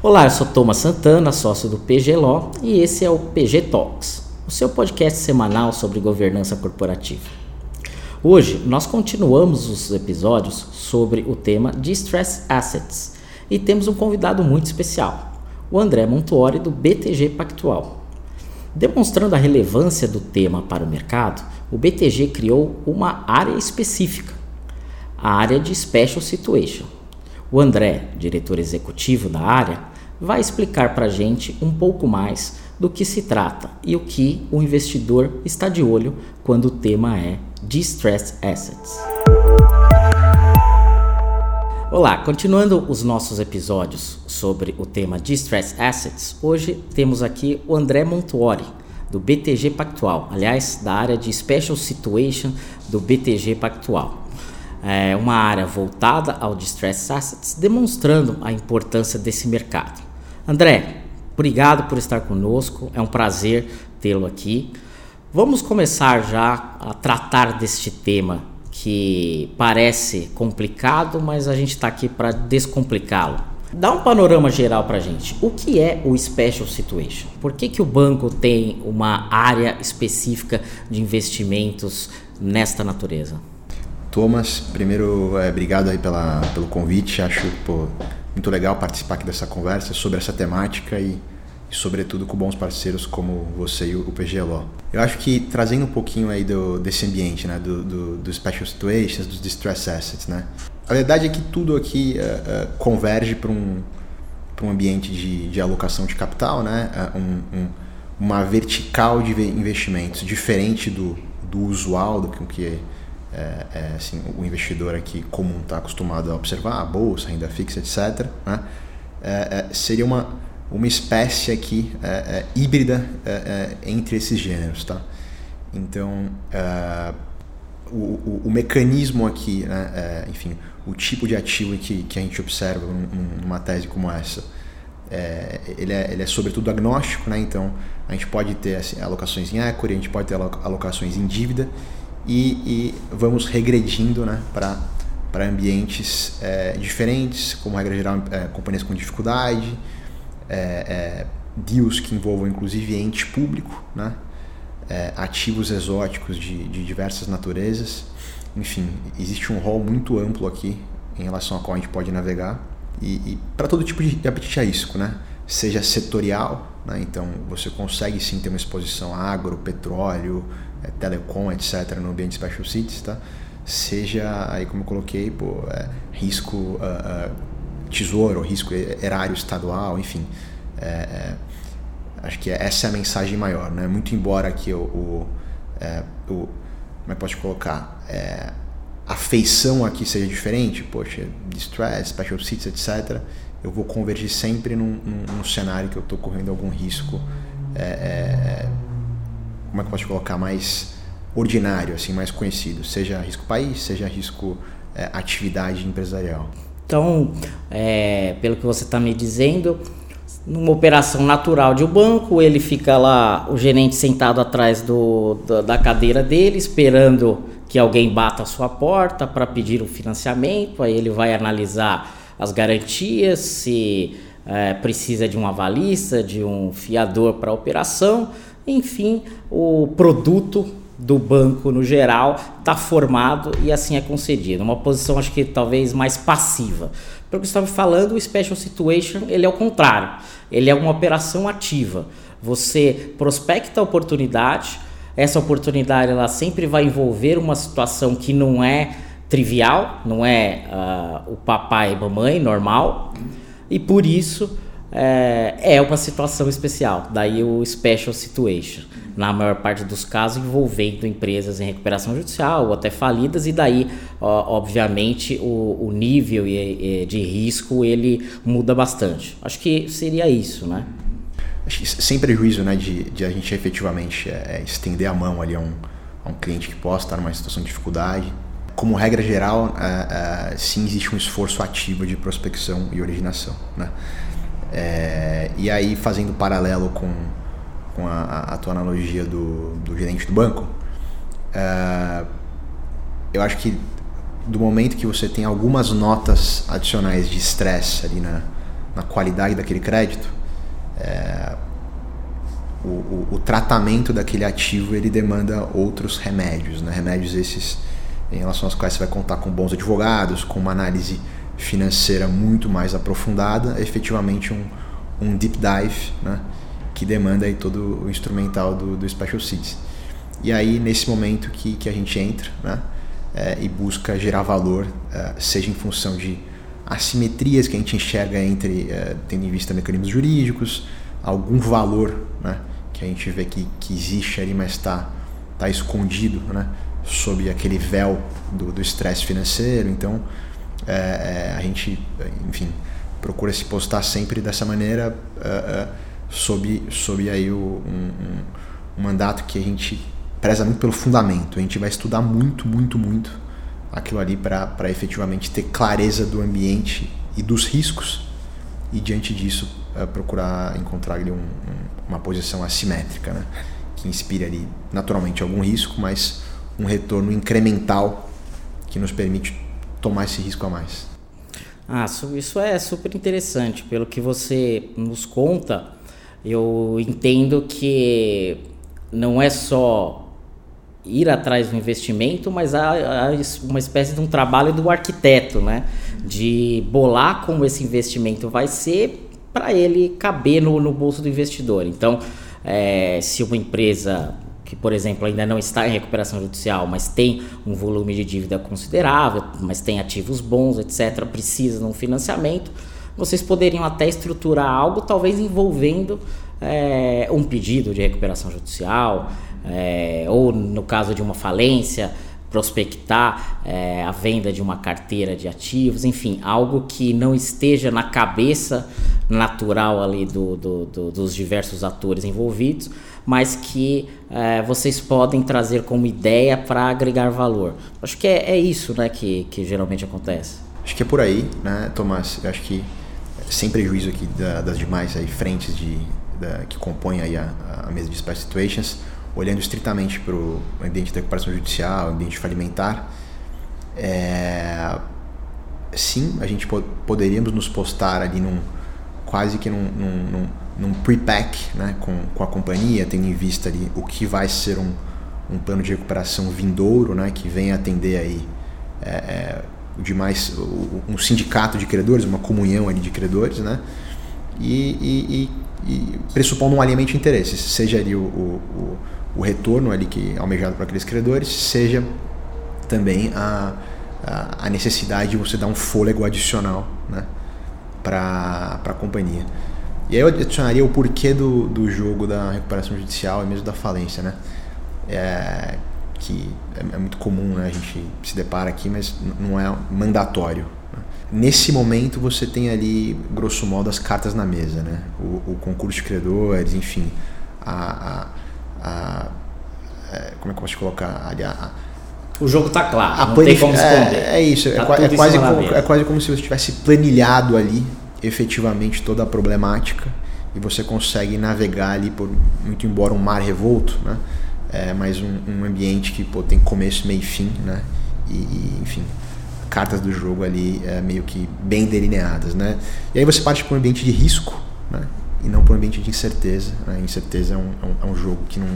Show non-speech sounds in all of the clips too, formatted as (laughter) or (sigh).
Olá, eu sou Thomas Santana, sócio do PG Law e esse é o PG Talks, o seu podcast semanal sobre governança corporativa. Hoje nós continuamos os episódios sobre o tema Distress Assets e temos um convidado muito especial, o André Montuori do BTG Pactual. Demonstrando a relevância do tema para o mercado, o BTG criou uma área específica, a área de Special Situation o André, diretor executivo da área, vai explicar para a gente um pouco mais do que se trata e o que o investidor está de olho quando o tema é Distressed Assets. Olá, continuando os nossos episódios sobre o tema Distressed Assets, hoje temos aqui o André Montuori, do BTG Pactual, aliás, da área de Special Situation do BTG Pactual é, uma área voltada ao distress assets, demonstrando a importância desse mercado. André, obrigado por estar conosco, é um prazer tê-lo aqui. Vamos começar já a tratar deste tema que parece complicado, mas a gente está aqui para descomplicá-lo. Dá um panorama geral para a gente. O que é o Special Situation? Por que, que o banco tem uma área específica de investimentos nesta natureza? Thomas, primeiro, é, obrigado aí pela, pelo convite. Acho pô, muito legal participar aqui dessa conversa sobre essa temática e, e, sobretudo, com bons parceiros como você e o, PGLO. Eu acho que trazendo um pouquinho aí do, desse ambiente, né, do, do, do Special Situations, dos Distress Assets, né? A verdade é que tudo aqui uh, uh, converge para um, um ambiente de, de alocação de capital, né? Uh, um, um, uma vertical de investimentos diferente do, do usual, do que é é, é, assim, o investidor aqui comum está acostumado a observar, a bolsa, renda fixa, etc., né? É, é, seria uma, uma espécie aqui é, é, híbrida entre esses gêneros. Tá? Então, o, o, o, mecanismo aqui, né, enfim, o tipo de ativo que, que a gente observa numa tese como essa, ele, é, ele é sobretudo agnóstico, né? então a gente pode ter assim, alocações em equity, a gente pode ter alocações em dívida, e, e vamos regredindo né, para ambientes é, diferentes, como regra geral, é, companhias com dificuldade, é, é deals que envolvam inclusive ente público, né, é, ativos exóticos de, de diversas naturezas. Enfim, existe um rol muito amplo aqui em relação a qual a gente pode navegar e, e para todo tipo de apetite a risco, né? seja setorial, né? então você consegue sim ter uma exposição a agro, petróleo, é, telecom, etc., no ambiente Special Cities, tá? seja, aí como eu coloquei, pô, é, risco uh, uh, tesouro, risco erário estadual, enfim. É, é, acho que essa é a mensagem maior, né? Muito embora que o, o, é, o como é que posso colocar, é, a feição aqui seja diferente, poxa, distress, special seats, etc., eu vou convergir sempre num, num, num cenário que eu estou correndo algum risco é, é, como é que eu posso colocar, mais ordinário, assim, mais conhecido, seja risco país, seja risco é, atividade empresarial. Então, é, pelo que você está me dizendo, numa operação natural de um banco, ele fica lá, o gerente sentado atrás do, da, da cadeira dele, esperando que alguém bata a sua porta para pedir o financiamento, aí ele vai analisar as garantias, se é, precisa de um avalista, de um fiador para a operação, enfim, o produto do banco no geral está formado e assim é concedido. Uma posição acho que talvez mais passiva. Pelo que estava falando, o Special Situation ele é o contrário. Ele é uma operação ativa. Você prospecta a oportunidade, essa oportunidade ela sempre vai envolver uma situação que não é trivial, não é uh, o papai e mamãe normal, e por isso é, é uma situação especial. Daí o special situation, na maior parte dos casos envolvendo empresas em recuperação judicial ou até falidas e daí, ó, obviamente, o, o nível de risco ele muda bastante. Acho que seria isso, né? Sem prejuízo, né, de, de a gente efetivamente é, estender a mão ali a um, a um cliente que possa estar numa situação de dificuldade. Como regra geral, é, é, sim existe um esforço ativo de prospecção e originação, né? É, e aí, fazendo paralelo com, com a, a tua analogia do, do gerente do banco, é, eu acho que do momento que você tem algumas notas adicionais de estresse ali na, na qualidade daquele crédito, é, o, o, o, tratamento daquele ativo ele demanda outros remédios, né? remédios esses em relação aos quais você vai contar com bons advogados, com uma análise financeira muito mais aprofundada, efetivamente um, um deep dive, né? que demanda aí todo o instrumental do, do Special Seeds. E aí, nesse momento que, que a gente entra né? É, e busca gerar valor, é, seja em função de assimetrias que a gente enxerga entre, é, tendo em vista mecanismos jurídicos, algum valor né? que a gente vê que, que existe ali, mas está tá escondido né? sob aquele véu do estresse financeiro. Então, é, é, a gente, enfim, procura se postar sempre dessa maneira, é, é sob, sob aí o, um, um, mandato que a gente preza muito pelo fundamento. A gente vai estudar muito, muito, muito aquilo ali para efetivamente ter clareza do ambiente e dos riscos e diante disso procurar encontrar ali um, uma posição assimétrica, né? que inspire ali naturalmente algum risco, mas um retorno incremental que nos permite tomar esse risco a mais. Ah, isso é super interessante. Pelo que você nos conta, eu entendo que não é só ir atrás do investimento, mas há, há, uma espécie de um trabalho do arquiteto, né? De bolar como esse investimento vai ser para ele caber no, no bolso do investidor. Então, é, se uma empresa que, por exemplo, ainda não está em recuperação judicial, mas tem um volume de dívida considerável, mas tem ativos bons, etc., precisa de um financiamento, vocês poderiam até estruturar algo, talvez envolvendo é, um pedido de recuperação judicial, é, ou no caso de uma falência, prospectar é, a venda de uma carteira de ativos, enfim, algo que não esteja na cabeça natural ali do, do, do dos diversos atores envolvidos, mas que é, vocês podem trazer como ideia para agregar valor. Acho que é, é isso né, que, que geralmente acontece. Acho que é por aí, né, Tomás? Acho que sem prejuízo aqui da, das demais aí, frentes de, da, que compõem aí a, a mesa de Special Situations, olhando estritamente para o ambiente da recuperação judicial, ambiente falimentar, é, sim, a gente poderíamos nos postar ali num quase que num, num, num num pre-pack né, com, com a companhia, tendo em vista ali o que vai ser um, um plano de recuperação vindouro, né, que venha atender aí é, é, demais, um sindicato de credores, uma comunhão ali de credores, né, e, e, e, e pressupondo um alinhamento de interesses, seja ali o, o, o, retorno ali que almejado para aqueles credores, seja também a, a, a necessidade de você dar um fôlego adicional né, para a companhia. E aí eu adicionaria o porquê do, do jogo da recuperação judicial e mesmo da falência, né? É, que é, é, muito comum, né? A gente se depara aqui, mas não é mandatório. Né? Nesse momento você tem ali, grosso modo, as cartas na mesa, né? O, o concurso de credores, enfim, a, a, a é, como é que eu posso colocar ali a, o jogo está claro, não tem como esconder. É, é isso, tá é, é, quase como, é quase como se você tivesse planilhado ali efetivamente toda a problemática e você consegue navegar ali por muito embora um mar revolto, né? É, mas um, um ambiente que pô, tem começo, meio e fim, né? E, e, enfim, cartas do jogo ali é, meio que bem delineadas, né? E aí você parte para um ambiente de risco, né? E não para um ambiente de incerteza. Né? Incerteza é um, é um, é jogo que não,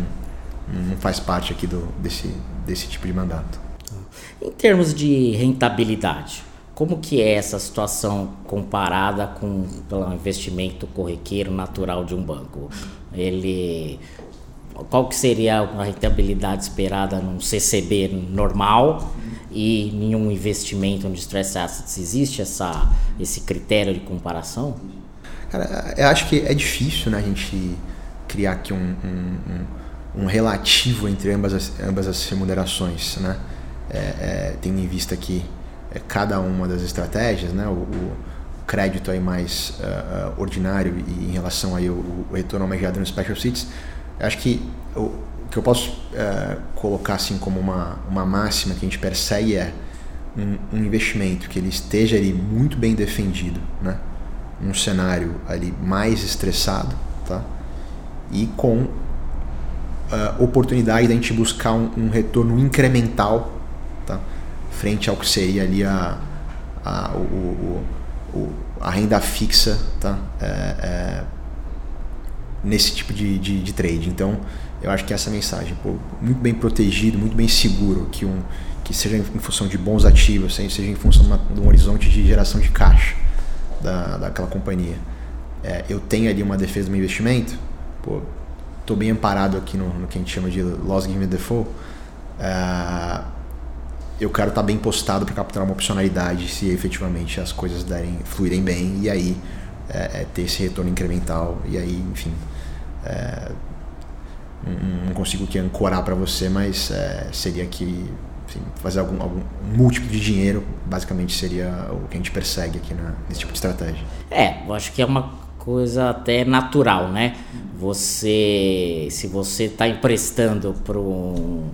não faz parte aqui do, desse, desse tipo de mandato. Em termos de rentabilidade, como que é essa situação comparada com o investimento corriqueiro natural de um banco? Ele qual que seria a rentabilidade esperada num CCB normal e nenhum investimento de stress assets? Existe essa, esse critério de comparação? Cara, eu acho que é difícil né, a gente criar aqui um, um, um, um relativo entre ambas as, ambas as remunerações, né? É, é, tendo em vista que cada uma das estratégias, né? O, o crédito aí mais uh, ordinário e em relação aí o, o retorno almejado no special seats, acho que o que eu posso uh, colocar assim como uma, uma máxima que a gente persegue é um, um, investimento que ele esteja ali muito bem defendido, né? Um cenário ali mais estressado, tá? E com uh, oportunidade da gente buscar um, um retorno incremental? Frente ao que seria ali a, a, o, o, a renda fixa tá? É, é, nesse tipo de, de, de, trade. Então, eu acho que essa mensagem, pô, muito bem protegido, muito bem seguro, que, um, que seja em função de bons ativos, seja em função de, uma, de um horizonte de geração de caixa da, daquela companhia. É, eu tenho ali uma defesa do meu investimento, pô, tô bem amparado aqui no, no que a gente chama de loss given default. É, eu quero estar tá bem postado para capturar uma opcionalidade se efetivamente as coisas derem, fluírem bem e aí é, é ter esse retorno incremental e aí, enfim, é, não consigo que ancorar para você, mas é, seria que enfim, fazer algum, algum múltiplo de dinheiro, basicamente seria o que a gente persegue aqui na, nesse tipo de estratégia. É, eu acho que é uma coisa até natural, né? Você, se você está emprestando para um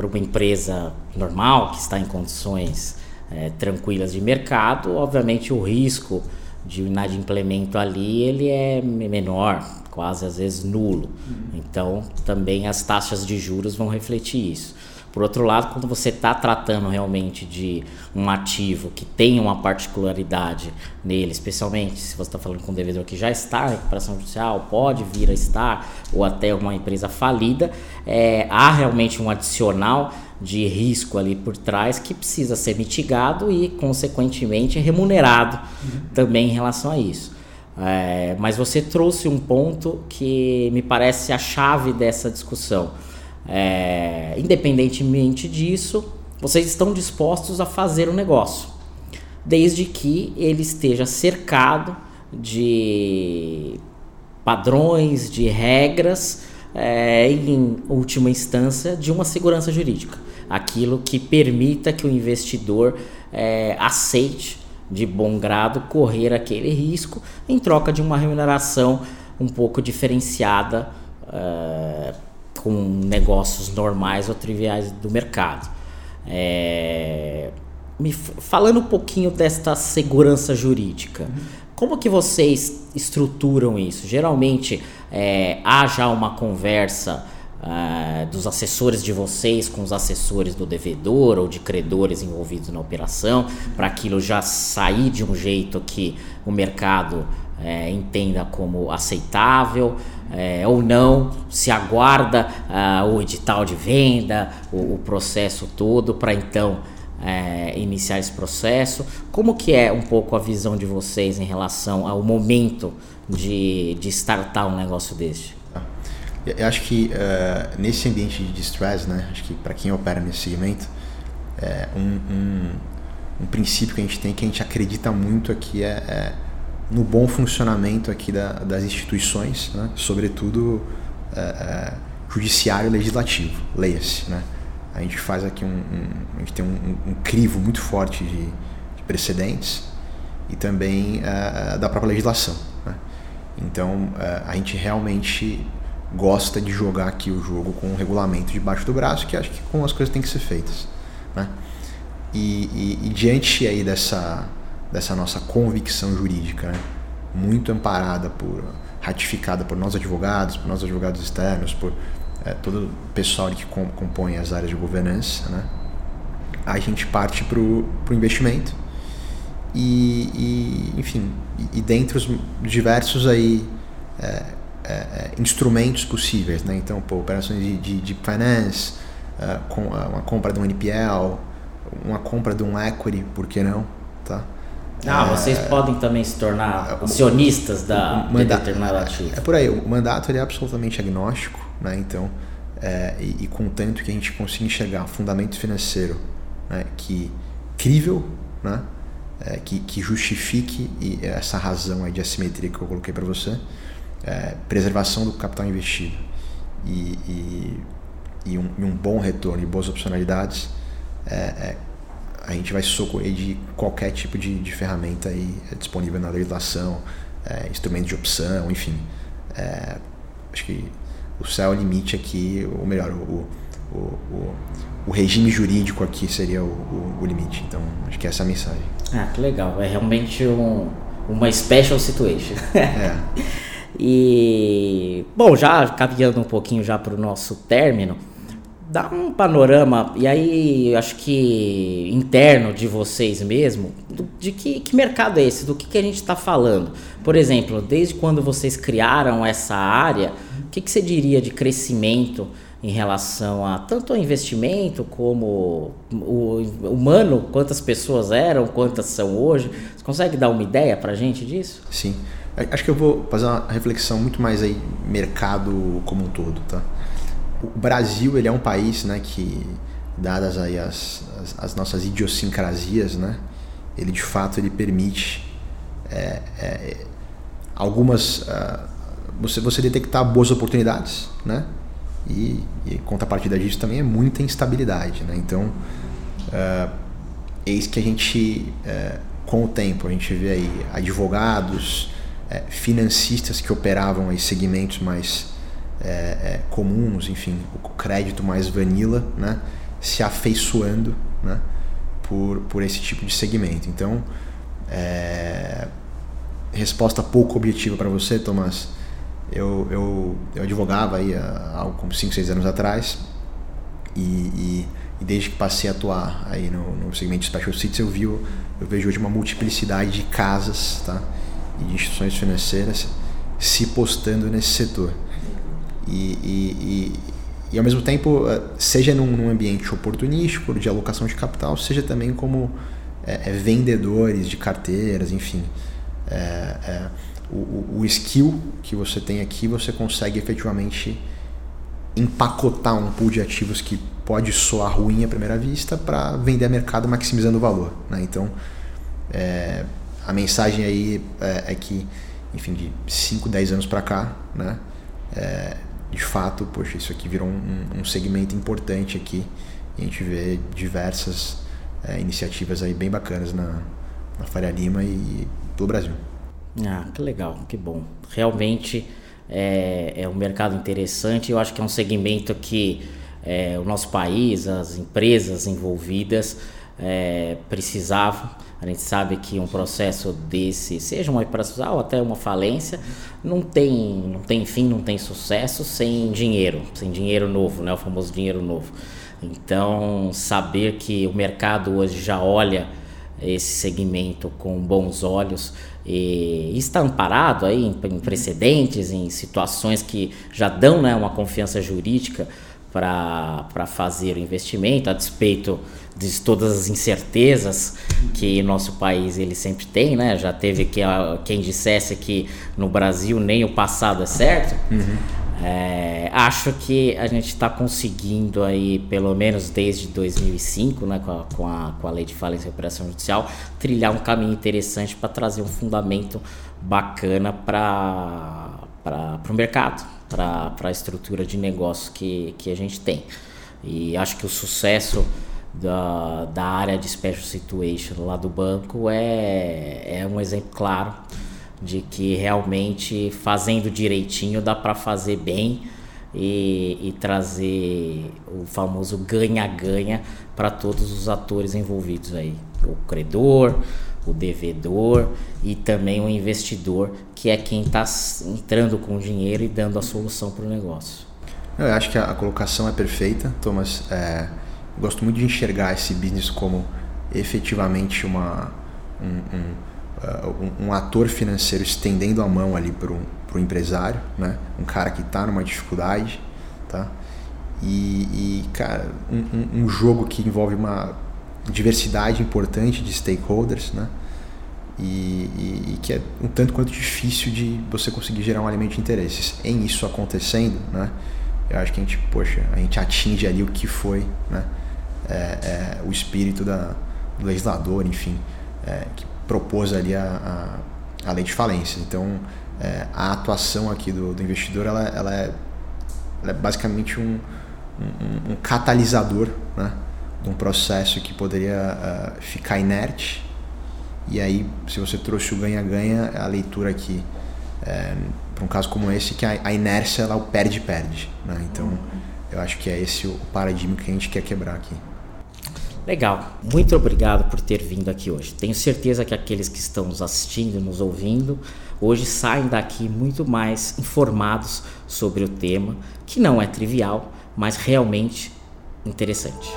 para uma empresa normal, que está em condições é, tranquilas de mercado, obviamente o risco de inadimplemento ali ele é menor, quase às vezes nulo. Então também as taxas de juros vão refletir isso. Por outro lado, quando você está tratando realmente de um ativo que tem uma particularidade nele, especialmente se você está falando com um devedor que já está em recuperação judicial, pode vir a estar, ou até uma empresa falida, é, há realmente um adicional de risco ali por trás que precisa ser mitigado e, consequentemente, remunerado uhum. também em relação a isso. É, mas você trouxe um ponto que me parece a chave dessa discussão é, independentemente disso, vocês estão dispostos a fazer o um negócio, desde que ele esteja cercado de padrões, de regras, é, em última instância, de uma segurança jurídica. Aquilo que permita que o investidor é, aceite de bom grado correr aquele risco em troca de uma remuneração um pouco diferenciada. É, com negócios normais ou triviais do mercado. É, me falando um pouquinho desta segurança jurídica, como que vocês estruturam isso? Geralmente é, há já uma conversa uh, dos assessores de vocês com os assessores do devedor ou de credores envolvidos na operação, para aquilo já sair de um jeito que o mercado é, entenda como aceitável é, ou não, se aguarda uh, o edital de venda, o, o processo todo para então é, iniciar esse processo. Como que é um pouco a visão de vocês em relação ao momento de, de startar um negócio deste? Eu acho que uh, nesse ambiente de stress, né, acho que para quem opera nesse segmento, é, um, um, um, princípio que a gente tem que a gente acredita muito aqui é, é no bom funcionamento aqui da, das instituições, né? sobretudo é, é, judiciário e legislativo, leia-se. Né? A gente faz aqui um, um a gente tem um, um, crivo muito forte de, de precedentes e também é, é da própria legislação. Né? Então é, a gente realmente gosta de jogar aqui o jogo com o regulamento debaixo do braço, que acho que como as coisas têm que ser feitas. Né? E, e, e diante aí dessa dessa nossa convicção jurídica, né? muito amparada por ratificada por nós advogados, por nós advogados externos, por é, todo o pessoal que compõe as áreas de governança, né? a gente parte para o investimento e, e enfim, e, e dentre os diversos aí é, é, é, instrumentos possíveis, né? Então, pô, operações de, de, de finance, é, com, uma compra de um NPL, uma compra de um equity, por que não, tá? Ah, vocês é, podem também se tornar acionistas da de determinado ativo. É por aí, o mandato ele é absolutamente agnóstico, né? Então, é, e, e contanto que a gente consiga enxergar fundamento financeiro né, que crível, né? É, que, que, justifique essa razão aí de assimetria que eu coloquei para você, é, preservação do capital investido e, e, e, um, e, um, bom retorno e boas opcionalidades, é, é a gente vai socorrer de qualquer tipo de, de ferramenta aí é disponível na legislação, é, instrumento de opção, enfim. É, acho que o céu é o limite aqui, ou melhor, o, o, o, o regime jurídico aqui seria o, o, limite. Então, acho que essa é a mensagem. Ah, que legal. É realmente um, uma special situation. É. (laughs) e, bom, já caminhando um pouquinho já para o nosso término, dá um panorama, e aí acho que interno de vocês mesmo, de que, que mercado é esse, do que, que a gente está falando. Por exemplo, desde quando vocês criaram essa área, o que, que você diria de crescimento em relação a tanto ao investimento como o humano, quantas pessoas eram, quantas são hoje? Você consegue dar uma ideia para a gente disso? Sim. Acho que eu vou fazer uma reflexão muito mais aí mercado como um todo, tá? O Brasil ele é um país né, que, dadas aí as, as, as nossas idiosincrasias, né, ele de fato ele permite é, é, algumas uh, você, você detectar boas oportunidades, né? E, e contrapartida disso também é muita instabilidade, né? Então, uh, eis que a gente, uh, com o tempo, a gente vê aí advogados, uh, financistas que operavam em segmentos mais é, é, comuns, enfim, o crédito mais vanilla, né, se afeiçoando né, por, por esse tipo de segmento. Então, é, resposta pouco objetiva para você, Tomás. Eu, eu, eu advogava aí há como 5, 6 anos atrás e, e, e, desde que passei a atuar aí no, no segmento de Special Cities eu, vi, eu vejo hoje uma multiplicidade de casas tá? e de instituições financeiras se postando nesse setor e, e, e, e ao mesmo tempo, eh, seja num, num, ambiente oportunístico de alocação de capital, seja também como é, é, vendedores de carteiras, enfim. É, o, o skill que você tem aqui, você consegue efetivamente empacotar um pool de ativos que pode soar ruim à primeira vista para vender a mercado maximizando o valor. Né? Então, é, a mensagem aí é, é, que, enfim, de 5, 10 anos para cá, né? É, de fato, poxa, isso aqui virou um, um segmento importante aqui e a gente vê diversas é, iniciativas aí bem bacanas na, na Faria Lima e pelo Brasil. Ah, que legal, que bom. Realmente é, é um mercado interessante. Eu acho que é um segmento que é, o nosso país, as empresas envolvidas é, precisavam a gente sabe que um processo desse, seja uma operação ou até uma falência, não tem, não tem fim, não tem sucesso sem dinheiro, sem dinheiro novo, né? o famoso dinheiro novo. Então, saber que o mercado hoje já olha esse segmento com bons olhos e está amparado aí em, precedentes, em situações que já dão né, uma confiança jurídica para fazer o investimento, a despeito de todas as incertezas que nosso país ele sempre tem, né? Já teve que quem dissesse que no Brasil nem o passado é certo. Uhum. É, acho que a gente está conseguindo aí, pelo menos desde 2005, né, com a, com a, com a lei de falência e operação judicial, trilhar um caminho interessante para trazer um fundamento bacana para o mercado para a estrutura de negócio que, que a gente tem. E acho que o sucesso da, da área de special situation lá do banco é, é um exemplo claro de que realmente fazendo direitinho dá para fazer bem e, e, trazer o famoso ganha-ganha para todos os atores envolvidos aí, o credor, o devedor e também o investidor, que é quem está entrando com o dinheiro e dando a solução para o negócio. Eu acho que a, colocação é perfeita, Thomas. É, gosto muito de enxergar esse business como efetivamente uma, um, um, uh, um ator financeiro estendendo a mão ali para o empresário, né? um cara que está numa dificuldade. Tá? E, e cara, um, um jogo que envolve uma diversidade importante de stakeholders, né? E, e, e, que é um tanto quanto difícil de você conseguir gerar um alimento de interesses. Em isso acontecendo, né? Eu acho que a gente, poxa, a gente atinge ali o que foi, né? É, é, o espírito da, do legislador, enfim, é, que propôs ali a, a, a, lei de falência. Então, é, a atuação aqui do, do investidor, ela, ela, é, ela é basicamente um, um, um catalisador, né? De um processo que poderia uh, ficar inerte. E aí, se você trouxe o ganha-ganha, a leitura aqui, é, para um caso como esse, que a, a inércia ela o perde-perde. Né? Então, eu acho que é esse o paradigma que a gente quer quebrar aqui. Legal, muito obrigado por ter vindo aqui hoje. Tenho certeza que aqueles que estão nos assistindo, nos ouvindo, hoje saem daqui muito mais informados sobre o tema, que não é trivial, mas realmente interessante.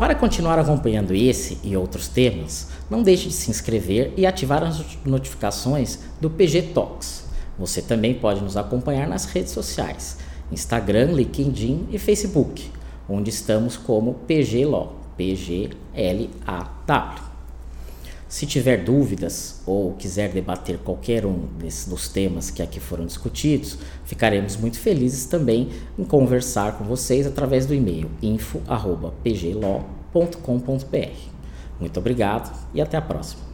Para continuar acompanhando esse e outros temas, não deixe de se inscrever e ativar as notificações do PG Talks. Você também pode nos acompanhar nas redes sociais, Instagram, LinkedIn e Facebook, onde estamos como PG Law, P-G-L-A-W. Se tiver dúvidas ou quiser debater qualquer um desses, dos temas que aqui foram discutidos, ficaremos muito felizes também em conversar com vocês através do e-mail info.pglaw.com.br. Muito obrigado e até a próxima.